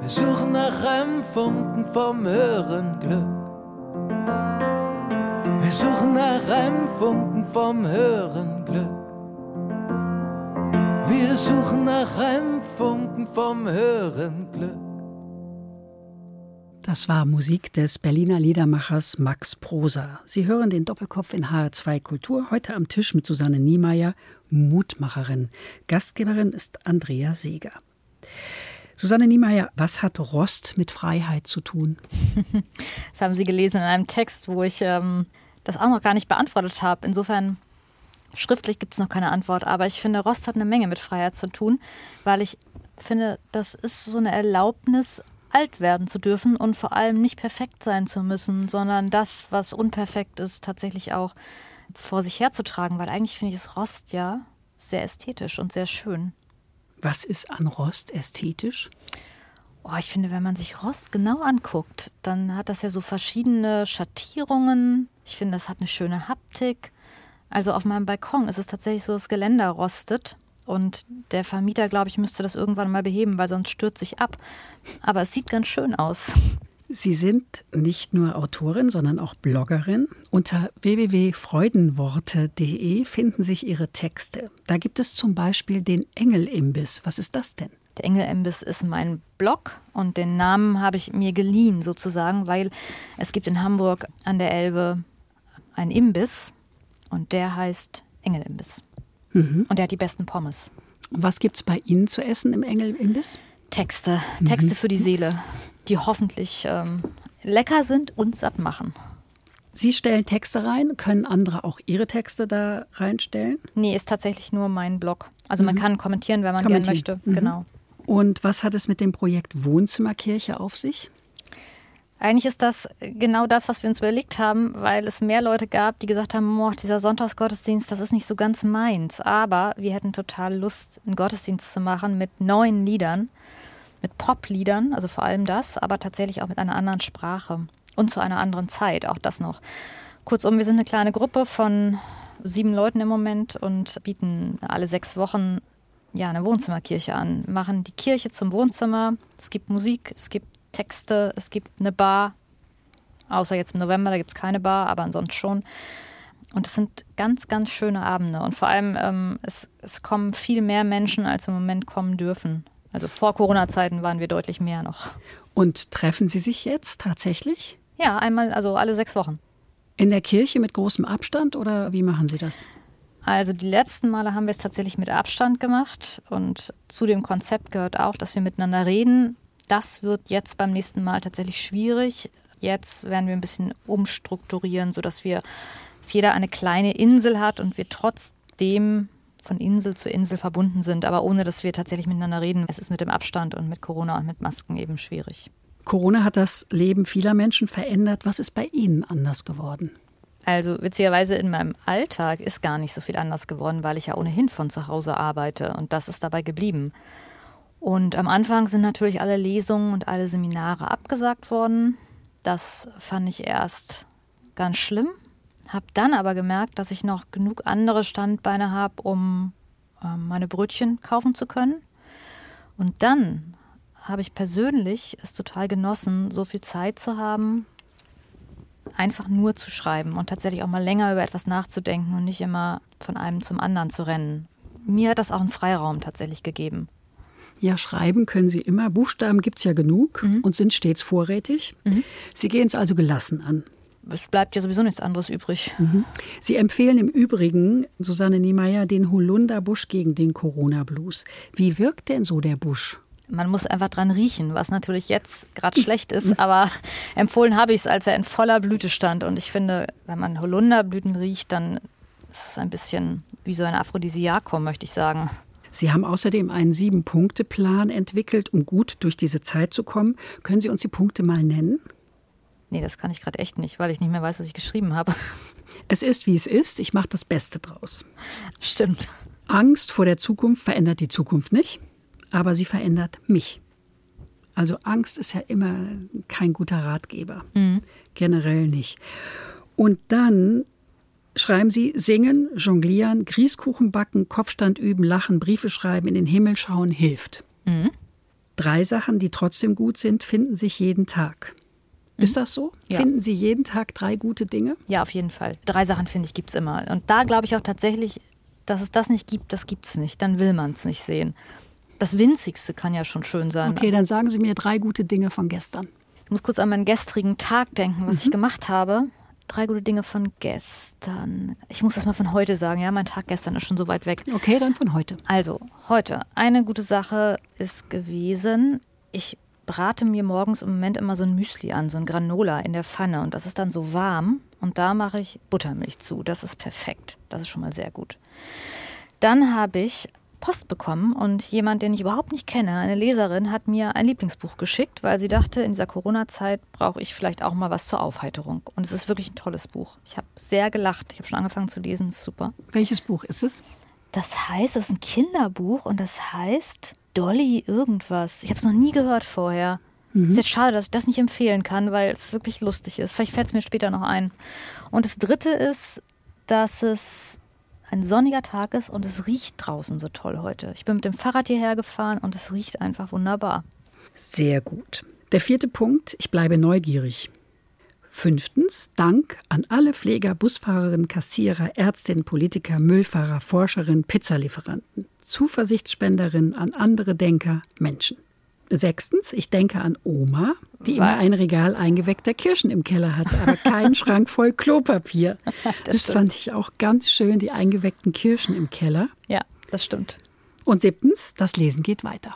Wir suchen nach einem Funken vom höheren Glück. Wir suchen nach einem Funken vom höheren Glück. Wir suchen nach einem Funken vom höheren Glück. Das war Musik des Berliner Liedermachers Max Prosa. Sie hören den Doppelkopf in HR2 Kultur heute am Tisch mit Susanne Niemeyer, Mutmacherin. Gastgeberin ist Andrea Seeger. Susanne Niemeyer, was hat Rost mit Freiheit zu tun? Das haben Sie gelesen in einem Text, wo ich ähm, das auch noch gar nicht beantwortet habe. Insofern schriftlich gibt es noch keine Antwort, aber ich finde, Rost hat eine Menge mit Freiheit zu tun, weil ich finde, das ist so eine Erlaubnis, alt werden zu dürfen und vor allem nicht perfekt sein zu müssen, sondern das, was unperfekt ist, tatsächlich auch vor sich herzutragen, weil eigentlich finde ich es Rost ja sehr ästhetisch und sehr schön. Was ist an Rost ästhetisch? Oh, ich finde, wenn man sich Rost genau anguckt, dann hat das ja so verschiedene Schattierungen. Ich finde, das hat eine schöne Haptik. Also auf meinem Balkon ist es tatsächlich so, das Geländer rostet. Und der Vermieter, glaube ich, müsste das irgendwann mal beheben, weil sonst stürzt sich ab. Aber es sieht ganz schön aus. Sie sind nicht nur Autorin, sondern auch Bloggerin. Unter www.freudenworte.de finden sich Ihre Texte. Da gibt es zum Beispiel den Engelimbiss. Was ist das denn? Der Engelimbiss ist mein Blog und den Namen habe ich mir geliehen sozusagen, weil es gibt in Hamburg an der Elbe einen Imbiss und der heißt Engelimbiss. Mhm. Und der hat die besten Pommes. Und was gibt es bei Ihnen zu essen im Engelimbiss? Texte, Texte mhm. für die Seele, die hoffentlich ähm, lecker sind und satt machen. Sie stellen Texte rein, können andere auch ihre Texte da reinstellen? Nee, ist tatsächlich nur mein Blog. Also mhm. man kann kommentieren, wenn man gerne möchte. Mhm. Genau. Und was hat es mit dem Projekt Wohnzimmerkirche auf sich? Eigentlich ist das genau das, was wir uns überlegt haben, weil es mehr Leute gab, die gesagt haben, oh, dieser Sonntagsgottesdienst, das ist nicht so ganz meins. Aber wir hätten total Lust, einen Gottesdienst zu machen mit neuen Liedern, mit Popliedern, also vor allem das, aber tatsächlich auch mit einer anderen Sprache und zu einer anderen Zeit, auch das noch. Kurzum, wir sind eine kleine Gruppe von sieben Leuten im Moment und bieten alle sechs Wochen ja, eine Wohnzimmerkirche an. Machen die Kirche zum Wohnzimmer. Es gibt Musik, es gibt Texte, es gibt eine Bar. Außer jetzt im November, da gibt es keine Bar, aber ansonsten schon. Und es sind ganz, ganz schöne Abende. Und vor allem, ähm, es, es kommen viel mehr Menschen, als im Moment kommen dürfen. Also vor Corona-Zeiten waren wir deutlich mehr noch. Und treffen Sie sich jetzt tatsächlich? Ja, einmal, also alle sechs Wochen. In der Kirche mit großem Abstand oder wie machen Sie das? Also die letzten Male haben wir es tatsächlich mit Abstand gemacht und zu dem Konzept gehört auch, dass wir miteinander reden. Das wird jetzt beim nächsten Mal tatsächlich schwierig. Jetzt werden wir ein bisschen umstrukturieren, sodass wir, dass jeder eine kleine Insel hat und wir trotzdem von Insel zu Insel verbunden sind, aber ohne dass wir tatsächlich miteinander reden. Es ist mit dem Abstand und mit Corona und mit Masken eben schwierig. Corona hat das Leben vieler Menschen verändert. Was ist bei Ihnen anders geworden? Also witzigerweise in meinem Alltag ist gar nicht so viel anders geworden, weil ich ja ohnehin von zu Hause arbeite und das ist dabei geblieben. Und am Anfang sind natürlich alle Lesungen und alle Seminare abgesagt worden. Das fand ich erst ganz schlimm, habe dann aber gemerkt, dass ich noch genug andere Standbeine habe, um äh, meine Brötchen kaufen zu können. Und dann habe ich persönlich es total genossen, so viel Zeit zu haben, einfach nur zu schreiben und tatsächlich auch mal länger über etwas nachzudenken und nicht immer von einem zum anderen zu rennen. Mir hat das auch einen Freiraum tatsächlich gegeben. Ja, schreiben können Sie immer. Buchstaben gibt es ja genug mhm. und sind stets vorrätig. Mhm. Sie gehen es also gelassen an. Es bleibt ja sowieso nichts anderes übrig. Mhm. Sie empfehlen im Übrigen, Susanne Niemeyer, den Holunderbusch gegen den Corona-Blues. Wie wirkt denn so der Busch? Man muss einfach dran riechen, was natürlich jetzt gerade schlecht ist, aber empfohlen habe ich es, als er in voller Blüte stand. Und ich finde, wenn man Holunderblüten riecht, dann ist es ein bisschen wie so ein Aphrodisiakum, möchte ich sagen. Sie haben außerdem einen Sieben-Punkte-Plan entwickelt, um gut durch diese Zeit zu kommen. Können Sie uns die Punkte mal nennen? Nee, das kann ich gerade echt nicht, weil ich nicht mehr weiß, was ich geschrieben habe. Es ist, wie es ist. Ich mache das Beste draus. Stimmt. Angst vor der Zukunft verändert die Zukunft nicht, aber sie verändert mich. Also Angst ist ja immer kein guter Ratgeber. Mhm. Generell nicht. Und dann schreiben Sie, singen, jonglieren, Grießkuchen backen, Kopfstand üben, lachen, Briefe schreiben, in den Himmel schauen, hilft. Mhm. Drei Sachen, die trotzdem gut sind, finden sich jeden Tag. Mhm. Ist das so? Ja. Finden Sie jeden Tag drei gute Dinge? Ja, auf jeden Fall. Drei Sachen, finde ich, gibt es immer. Und da glaube ich auch tatsächlich, dass es das nicht gibt, das gibt es nicht. Dann will man es nicht sehen. Das Winzigste kann ja schon schön sein. Okay, dann sagen Sie mir drei gute Dinge von gestern. Ich muss kurz an meinen gestrigen Tag denken, was mhm. ich gemacht habe drei gute Dinge von gestern. Ich muss das mal von heute sagen, ja, mein Tag gestern ist schon so weit weg. Okay, dann von heute. Also, heute. Eine gute Sache ist gewesen, ich brate mir morgens im Moment immer so ein Müsli an, so ein Granola in der Pfanne und das ist dann so warm und da mache ich Buttermilch zu. Das ist perfekt. Das ist schon mal sehr gut. Dann habe ich Post bekommen und jemand, den ich überhaupt nicht kenne, eine Leserin, hat mir ein Lieblingsbuch geschickt, weil sie dachte, in dieser Corona-Zeit brauche ich vielleicht auch mal was zur Aufheiterung. Und es ist wirklich ein tolles Buch. Ich habe sehr gelacht. Ich habe schon angefangen zu lesen. Ist super. Welches Buch ist es? Das heißt, es ist ein Kinderbuch und das heißt Dolly irgendwas. Ich habe es noch nie gehört vorher. Mhm. Ist jetzt schade, dass ich das nicht empfehlen kann, weil es wirklich lustig ist. Vielleicht fällt es mir später noch ein. Und das dritte ist, dass es ein sonniger Tag ist und es riecht draußen so toll heute. Ich bin mit dem Fahrrad hierher gefahren und es riecht einfach wunderbar. Sehr gut. Der vierte Punkt, ich bleibe neugierig. Fünftens, Dank an alle Pfleger, Busfahrerinnen, Kassierer, Ärztinnen, Politiker, Müllfahrer, Forscherinnen, Pizzalieferanten, Zuversichtspenderinnen, an andere Denker, Menschen. Sechstens, ich denke an Oma, die immer ein Regal eingeweckter Kirschen im Keller hat, aber keinen Schrank voll Klopapier. Das, das fand ich auch ganz schön, die eingeweckten Kirschen im Keller. Ja, das stimmt. Und siebtens, das Lesen geht weiter.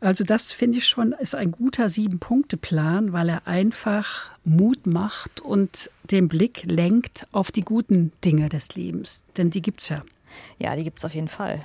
Also das finde ich schon ist ein guter Sieben-Punkte-Plan, weil er einfach Mut macht und den Blick lenkt auf die guten Dinge des Lebens. Denn die gibt es ja. Ja, die gibt es auf jeden Fall.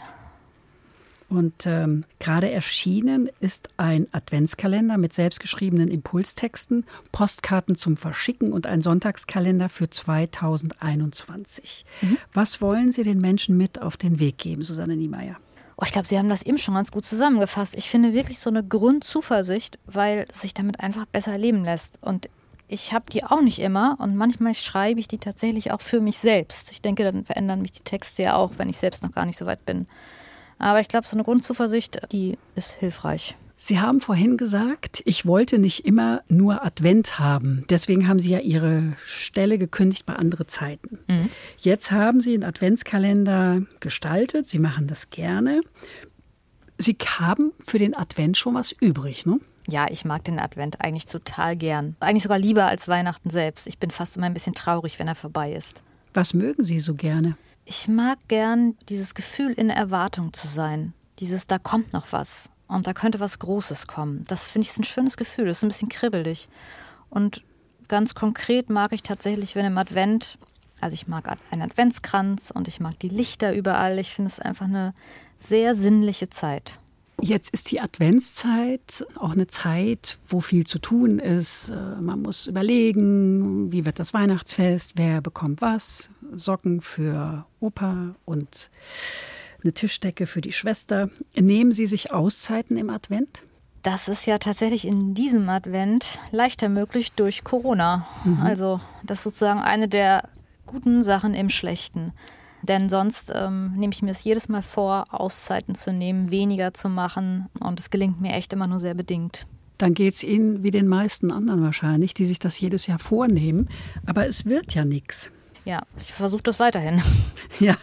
Und ähm, gerade erschienen ist ein Adventskalender mit selbstgeschriebenen Impulstexten, Postkarten zum Verschicken und ein Sonntagskalender für 2021. Mhm. Was wollen Sie den Menschen mit auf den Weg geben, Susanne Niemeyer? Oh, ich glaube, Sie haben das eben schon ganz gut zusammengefasst. Ich finde wirklich so eine Grundzuversicht, weil sich damit einfach besser leben lässt. Und ich habe die auch nicht immer und manchmal schreibe ich die tatsächlich auch für mich selbst. Ich denke, dann verändern mich die Texte ja auch, wenn ich selbst noch gar nicht so weit bin. Aber ich glaube, so eine Grundzuversicht, die ist hilfreich. Sie haben vorhin gesagt, ich wollte nicht immer nur Advent haben. Deswegen haben Sie ja Ihre Stelle gekündigt bei andere Zeiten. Mhm. Jetzt haben Sie einen Adventskalender gestaltet. Sie machen das gerne. Sie haben für den Advent schon was übrig, ne? Ja, ich mag den Advent eigentlich total gern. Eigentlich sogar lieber als Weihnachten selbst. Ich bin fast immer ein bisschen traurig, wenn er vorbei ist. Was mögen Sie so gerne? Ich mag gern dieses Gefühl, in Erwartung zu sein. Dieses, da kommt noch was und da könnte was Großes kommen. Das finde ich ein schönes Gefühl, das ist ein bisschen kribbelig. Und ganz konkret mag ich tatsächlich, wenn im Advent, also ich mag einen Adventskranz und ich mag die Lichter überall. Ich finde es einfach eine sehr sinnliche Zeit. Jetzt ist die Adventszeit auch eine Zeit, wo viel zu tun ist. Äh, man muss überlegen, wie wird das Weihnachtsfest, wer bekommt was. Socken für Opa und eine Tischdecke für die Schwester. Nehmen Sie sich Auszeiten im Advent? Das ist ja tatsächlich in diesem Advent leichter möglich durch Corona. Mhm. Also das ist sozusagen eine der guten Sachen im Schlechten. Denn sonst ähm, nehme ich mir es jedes Mal vor, Auszeiten zu nehmen, weniger zu machen. Und es gelingt mir echt immer nur sehr bedingt. Dann geht es Ihnen wie den meisten anderen wahrscheinlich, die sich das jedes Jahr vornehmen. Aber es wird ja nichts. Ja, ich versuche das weiterhin. Ja.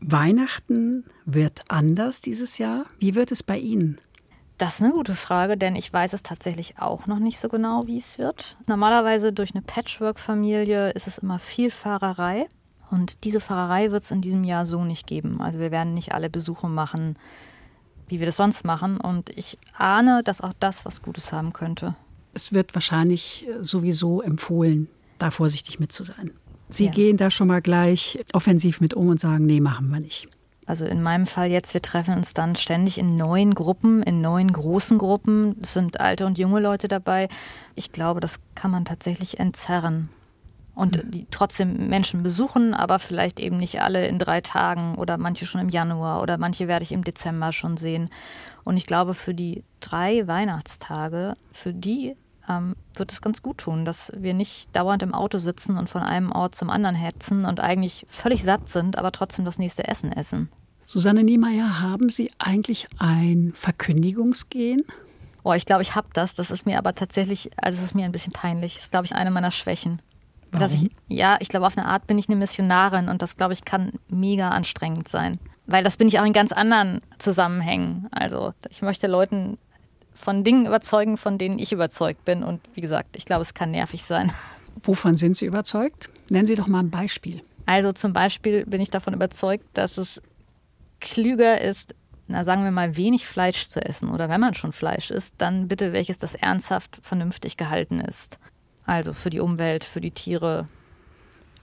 Weihnachten wird anders dieses Jahr. Wie wird es bei Ihnen? Das ist eine gute Frage, denn ich weiß es tatsächlich auch noch nicht so genau, wie es wird. Normalerweise durch eine Patchwork-Familie ist es immer viel Fahrerei. Und diese Fahrerei wird es in diesem Jahr so nicht geben. Also wir werden nicht alle Besuche machen, wie wir das sonst machen. Und ich ahne, dass auch das was Gutes haben könnte. Es wird wahrscheinlich äh, sowieso empfohlen, da vorsichtig mit zu sein. Sie Ja. gehen da schon mal gleich offensiv mit um und sagen, nee, machen wir nicht. Also in meinem Fall jetzt, wir treffen uns dann ständig in neuen Gruppen, in neuen großen Gruppen. Es sind alte und junge Leute dabei. Ich glaube, das kann man tatsächlich entzerren. Und die trotzdem Menschen besuchen, aber vielleicht eben nicht alle in drei Tagen oder manche schon im Januar oder manche werde ich im Dezember schon sehen. Und ich glaube, für die drei Weihnachtstage, für die ähm, wird es ganz gut tun, dass wir nicht dauernd im Auto sitzen und von einem Ort zum anderen hetzen und eigentlich völlig satt sind, aber trotzdem das nächste Essen essen. Susanne Niemeyer, haben Sie eigentlich ein Verkündigungsgehen? Oh, ich glaube, ich habe das. Das ist mir aber tatsächlich, also es ist mir ein bisschen peinlich. Das ist, glaube ich, eine meiner Schwächen. Dass ich, ja, ich glaube, auf eine Art bin ich eine Missionarin und das, glaube ich, kann mega anstrengend sein. Weil das bin ich auch in ganz anderen Zusammenhängen. Also ich möchte Leuten von Dingen überzeugen, von denen ich überzeugt bin. Und wie gesagt, ich glaube, es kann nervig sein. Wovon sind Sie überzeugt? Nennen Sie doch mal ein Beispiel. Also zum Beispiel bin ich davon überzeugt, dass es klüger ist, na sagen wir mal, wenig Fleisch zu essen. Oder wenn man schon Fleisch isst, dann bitte welches, das ernsthaft vernünftig gehalten ist. Also für die Umwelt, für die Tiere.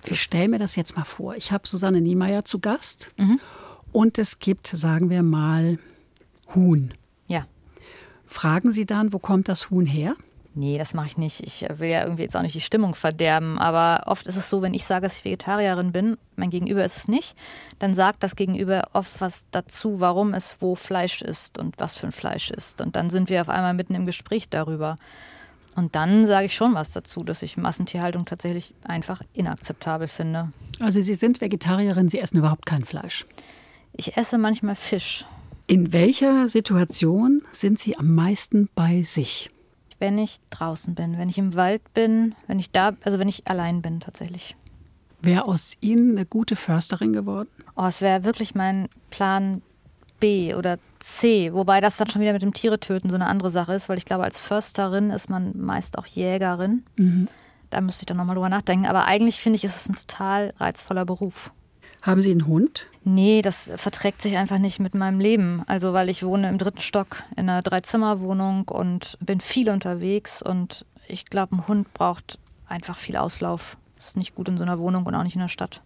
Ich stelle mir das jetzt mal vor. Ich habe Susanne Niemeyer zu Gast Mhm. und es gibt, sagen wir mal, Huhn. Ja. Fragen Sie dann, wo kommt das Huhn her? Nee, das mache ich nicht. Ich will ja irgendwie jetzt auch nicht die Stimmung verderben. Aber oft ist es so, wenn ich sage, dass ich Vegetarierin bin, mein Gegenüber ist es nicht, dann sagt das Gegenüber oft was dazu, warum es wo Fleisch ist und was für ein Fleisch ist. Und dann sind wir auf einmal mitten im Gespräch darüber. Und dann sage ich schon was dazu, dass ich Massentierhaltung tatsächlich einfach inakzeptabel finde. Also Sie sind Vegetarierin, Sie essen überhaupt kein Fleisch. Ich esse manchmal Fisch. In welcher Situation sind Sie am meisten bei sich? Wenn ich draußen bin, wenn ich im Wald bin, wenn ich da, also wenn ich allein bin tatsächlich. Wäre aus Ihnen eine gute Försterin geworden? Oh, es wäre wirklich mein Plan B oder C, wobei das dann schon wieder mit dem Tiere töten so eine andere Sache ist, weil ich glaube, als Försterin ist man meist auch Jägerin. Da müsste ich dann nochmal drüber nachdenken. Aber eigentlich finde ich, ist es ein total reizvoller Beruf. Haben Sie einen Hund? Nee, das verträgt sich einfach nicht mit meinem Leben. Also, weil ich wohne im dritten Stock in einer Dreizimmerwohnung und bin viel unterwegs und ich glaube, ein Hund braucht einfach viel Auslauf. Ist nicht gut in so einer Wohnung und auch nicht in der Stadt.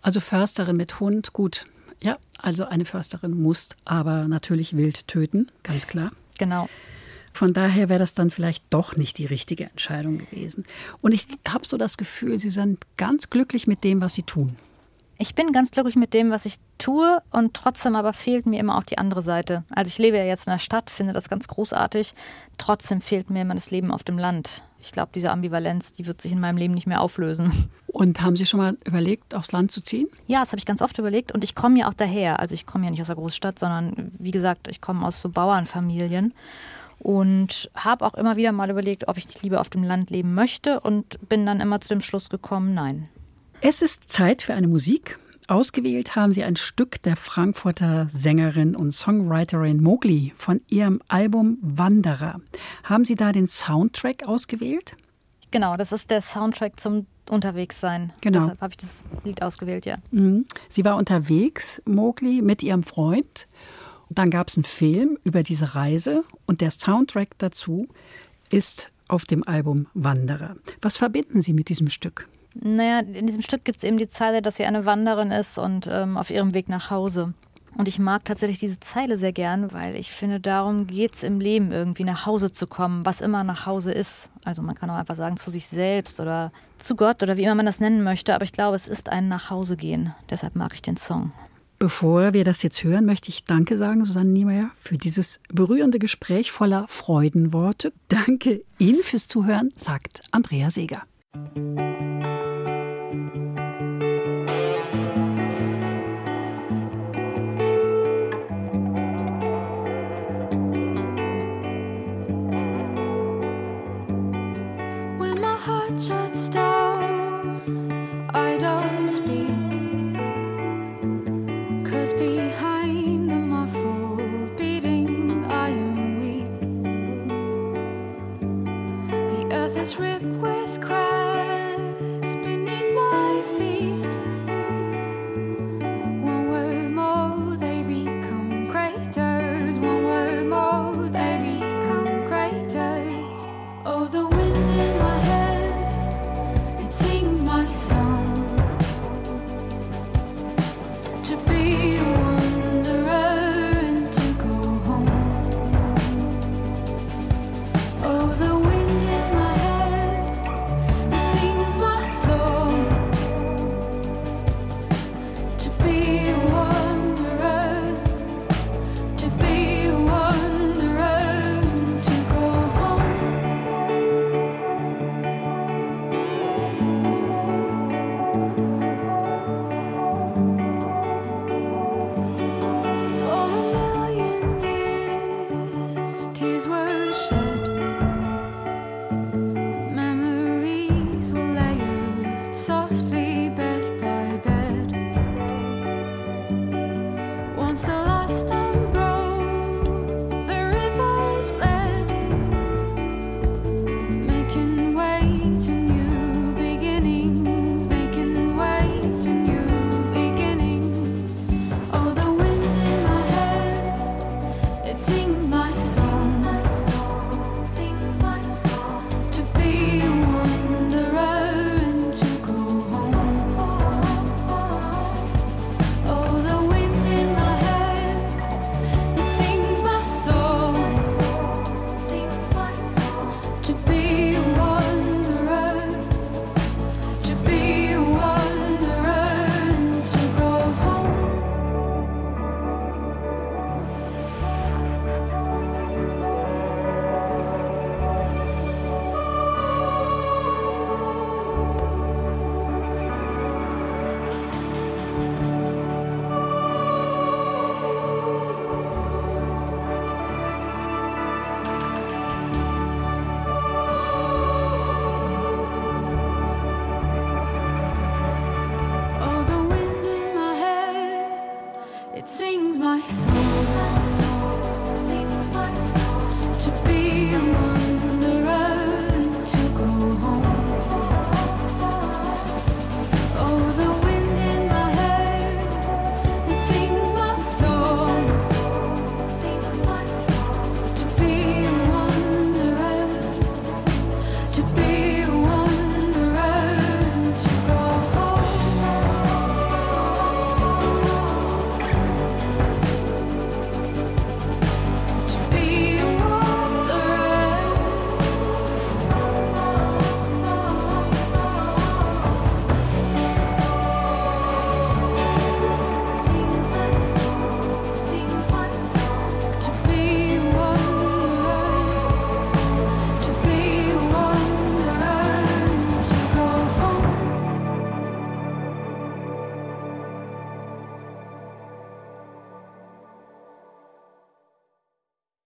Also Försterin mit Hund, gut. Ja, also eine Försterin muss aber natürlich wild töten, ganz klar. Genau. Von daher wäre das dann vielleicht doch nicht die richtige Entscheidung gewesen. Und ich habe so das Gefühl, Sie sind ganz glücklich mit dem, was Sie tun. Ich bin ganz glücklich mit dem, was ich tue und trotzdem aber fehlt mir immer auch die andere Seite. Also ich lebe ja jetzt in der Stadt, finde das ganz großartig. Trotzdem fehlt mir immer das Leben auf dem Land. Ich glaube, diese Ambivalenz, die wird sich in meinem Leben nicht mehr auflösen. Und haben Sie schon mal überlegt, aufs Land zu ziehen? Ja, das habe ich ganz oft überlegt und ich komme ja auch daher. Also ich komme ja nicht aus der Großstadt, sondern wie gesagt, ich komme aus so Bauernfamilien und habe auch immer wieder mal überlegt, ob ich nicht lieber auf dem Land leben möchte und bin dann immer zu dem Schluss gekommen, nein. Es ist Zeit für eine Musik. Ausgewählt haben Sie ein Stück der Frankfurter Sängerin und Songwriterin Mowgli von ihrem Album Wanderer. Haben Sie da den Soundtrack ausgewählt? Genau, das ist der Soundtrack zum Unterwegssein. Genau. Deshalb habe ich das Lied ausgewählt, ja. Mhm. Sie war unterwegs, Mowgli, mit ihrem Freund. Dann gab es einen Film über diese Reise und der Soundtrack dazu ist auf dem Album Wanderer. Was verbinden Sie mit diesem Stück? Naja, in diesem Stück gibt es eben die Zeile, dass sie eine Wanderin ist und ähm, auf ihrem Weg nach Hause. Und ich mag tatsächlich diese Zeile sehr gern, weil ich finde, darum geht es im Leben irgendwie nach Hause zu kommen, was immer nach Hause ist. Also man kann auch einfach sagen zu sich selbst oder zu Gott oder wie immer man das nennen möchte, aber ich glaube, es ist ein Nachhausegehen. Deshalb mag ich den Song. Bevor wir das jetzt hören, möchte ich Danke sagen, Susanne Niemeyer, für dieses berührende Gespräch voller Freudenworte. Danke Ihnen fürs Zuhören, sagt Andrea Seeger. heart shuts down, I don't speak. Cause behind the muffled beating, I am weak. The earth is ripped